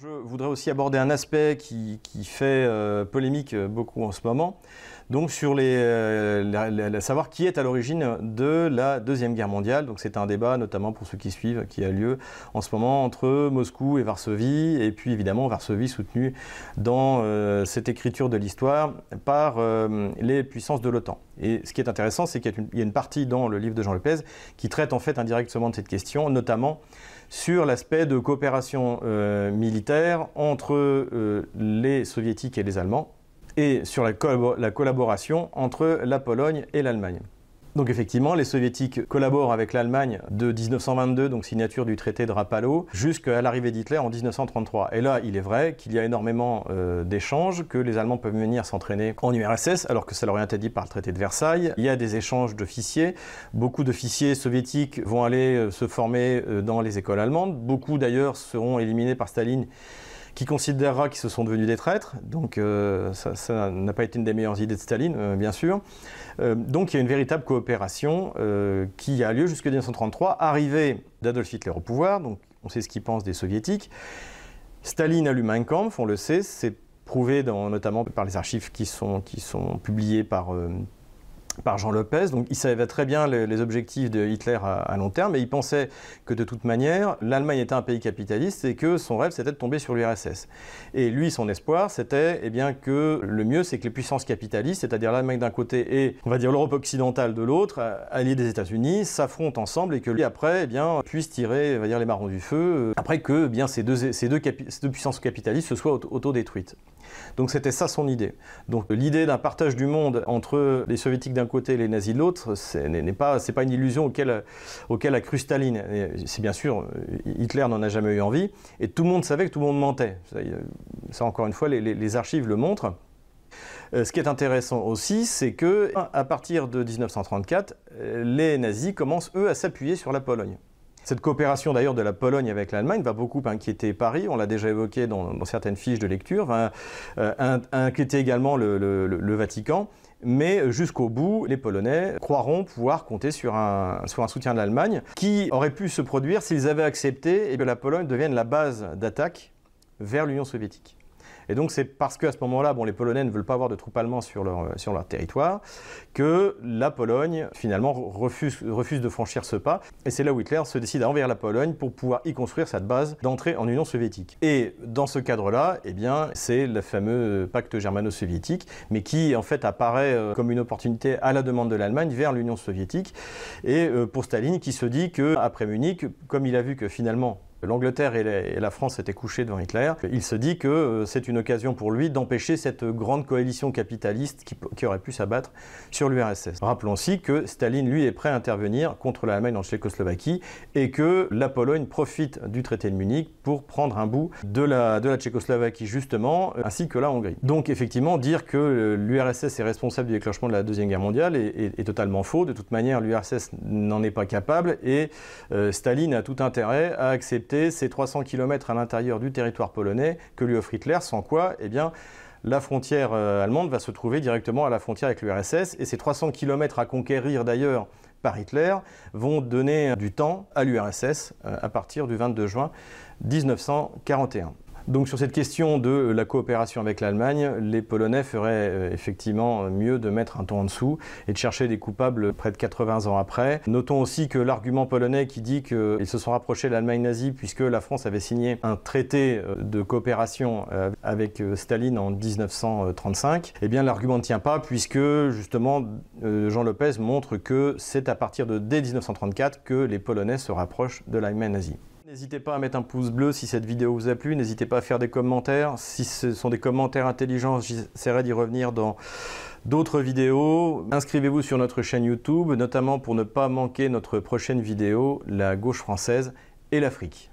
Je voudrais aussi aborder un aspect qui, fait euh, polémique euh, beaucoup en ce moment, donc sur les, euh, savoir qui est à l'origine de la Deuxième Guerre mondiale. Donc c'est un débat, notamment pour ceux qui suivent, qui a lieu en ce moment entre Moscou et Varsovie, et puis évidemment Varsovie soutenue dans cette écriture de l'histoire par les puissances de l'OTAN. Et ce qui est intéressant, c'est qu'il y a une partie dans le livre de Jean Lopez qui traite en fait indirectement de cette question, notamment sur l'aspect de coopération euh, entre euh, les soviétiques et les Allemands, et sur la collaboration entre la Pologne et l'Allemagne. Donc effectivement, les soviétiques collaborent avec l'Allemagne de 1922, donc signature du traité de Rapallo, jusqu'à l'arrivée d'Hitler en 1933. Et là, il est vrai qu'il y a énormément euh, d'échanges, que les Allemands peuvent venir s'entraîner en URSS, alors que ça leur est interdit par le traité de Versailles. Il y a des échanges d'officiers. Beaucoup d'officiers soviétiques vont aller euh, se former euh, dans les écoles allemandes. Beaucoup d'ailleurs seront éliminés par Staline qui considérera qu'ils se sont devenus des traîtres. Donc euh, ça n'a pas été une des meilleures idées de Staline, euh, bien sûr. Euh, donc il y a une véritable coopération qui a lieu jusqu'en 1933, arrivée d'Adolf Hitler au pouvoir, donc on sait ce qu'il pense des soviétiques. Staline a lu Mein Kampf, on le sait, c'est prouvé notamment par les archives qui sont publiées par par Jean Lopez. Donc il savait très bien les, objectifs de Hitler à, long terme, et il pensait que de toute manière, l'Allemagne était un pays capitaliste et que son rêve c'était de tomber sur l'URSS. Et lui, son espoir, c'était eh bien que le mieux, c'est que les puissances capitalistes, c'est-à-dire l'Allemagne d'un côté et on va dire l'Europe occidentale de l'autre, alliés des États-Unis, s'affrontent ensemble et que lui après, eh bien, puisse tirer, va dire les marrons du feu, euh, après que eh bien ces deux, ces deux, ces deux puissances capitalistes se soient autodétruites. Donc c'était ça son idée. Donc l'idée d'un partage du monde entre les soviétiques d'un côté et les nazis de l'autre, ce n'est pas, pas une illusion auquel, auquel a cru. C'est bien sûr, Hitler n'en a jamais eu envie, et tout le monde savait que tout le monde mentait. Ça, encore une fois, les, archives le montrent. Euh, ce qui est intéressant aussi, c'est que à partir de 1934, euh, les nazis commencent eux à s'appuyer sur la Pologne. Cette coopération d'ailleurs de la Pologne avec l'Allemagne va beaucoup inquiéter Paris, on l'a déjà évoqué dans, certaines fiches de lecture, va euh, inquiéter également le, Vatican, mais jusqu'au bout, les Polonais croiront pouvoir compter sur un, sur un soutien de l'Allemagne qui aurait pu se produire s'ils avaient accepté que la Pologne devienne la base d'attaque vers l'Union soviétique. Et donc c'est parce qu'à ce moment-là, les Polonais ne veulent pas avoir de troupes allemandes sur leur, leur territoire, que la Pologne finalement refuse, de franchir ce pas. Et c'est là où Hitler se décide à envers la Pologne pour pouvoir y construire cette base d'entrée en Union soviétique. Et dans ce cadre-là, eh bien, c'est le fameux pacte germano-soviétique, mais qui en fait apparaît euh, comme une opportunité à la demande de l'Allemagne vers l'Union soviétique. Et euh, pour Staline, qui se dit que après Munich, comme il a vu que finalement l'Angleterre et, la France étaient couchés devant Hitler, il se dit que euh, c'est une occasion pour lui d'empêcher cette grande coalition capitaliste qui, aurait pu s'abattre sur l'URSS. Rappelons aussi que Staline, lui, est prêt à intervenir contre l'Allemagne en Tchécoslovaquie et que la Pologne profite du traité de Munich pour prendre un bout de la, Tchécoslovaquie, justement, euh, ainsi que la Hongrie. Donc, effectivement, dire que l'URSS est responsable du déclenchement de la Deuxième Guerre mondiale est, totalement faux. De toute manière, l'URSS n'en est pas capable et euh, Staline a tout intérêt à accepter ces 300 km à l'intérieur du territoire polonais que lui offre Hitler, sans quoi, eh bien, la frontière euh, allemande va se trouver directement à la frontière avec l'URSS, et ces 300 km à conquérir d'ailleurs par Hitler vont donner du temps à l'URSS euh, à partir du 22 juin 1941. Donc sur cette question de la coopération avec l'Allemagne, les Polonais feraient euh, effectivement mieux de mettre un ton en dessous et de chercher des coupables près de 80 ans après. Notons aussi que l'argument polonais qui dit qu'ils se sont rapprochés de l'Allemagne nazie puisque la France avait signé un traité euh, de coopération euh, avec Staline en 1935, eh bien l'argument ne tient pas puisque justement Jean Lopez montre que c'est à partir de dès 1934 que les Polonais se rapprochent de l'Allemagne nazie. N'hésitez pas à mettre un pouce bleu si cette vidéo vous a plu, n'hésitez pas à faire des commentaires. Si ce sont des commentaires intelligents, j'essaierai d'y revenir dans d'autres vidéos. Inscrivez-vous sur notre chaîne YouTube, notamment pour ne pas manquer notre prochaine vidéo, la gauche française et l'Afrique.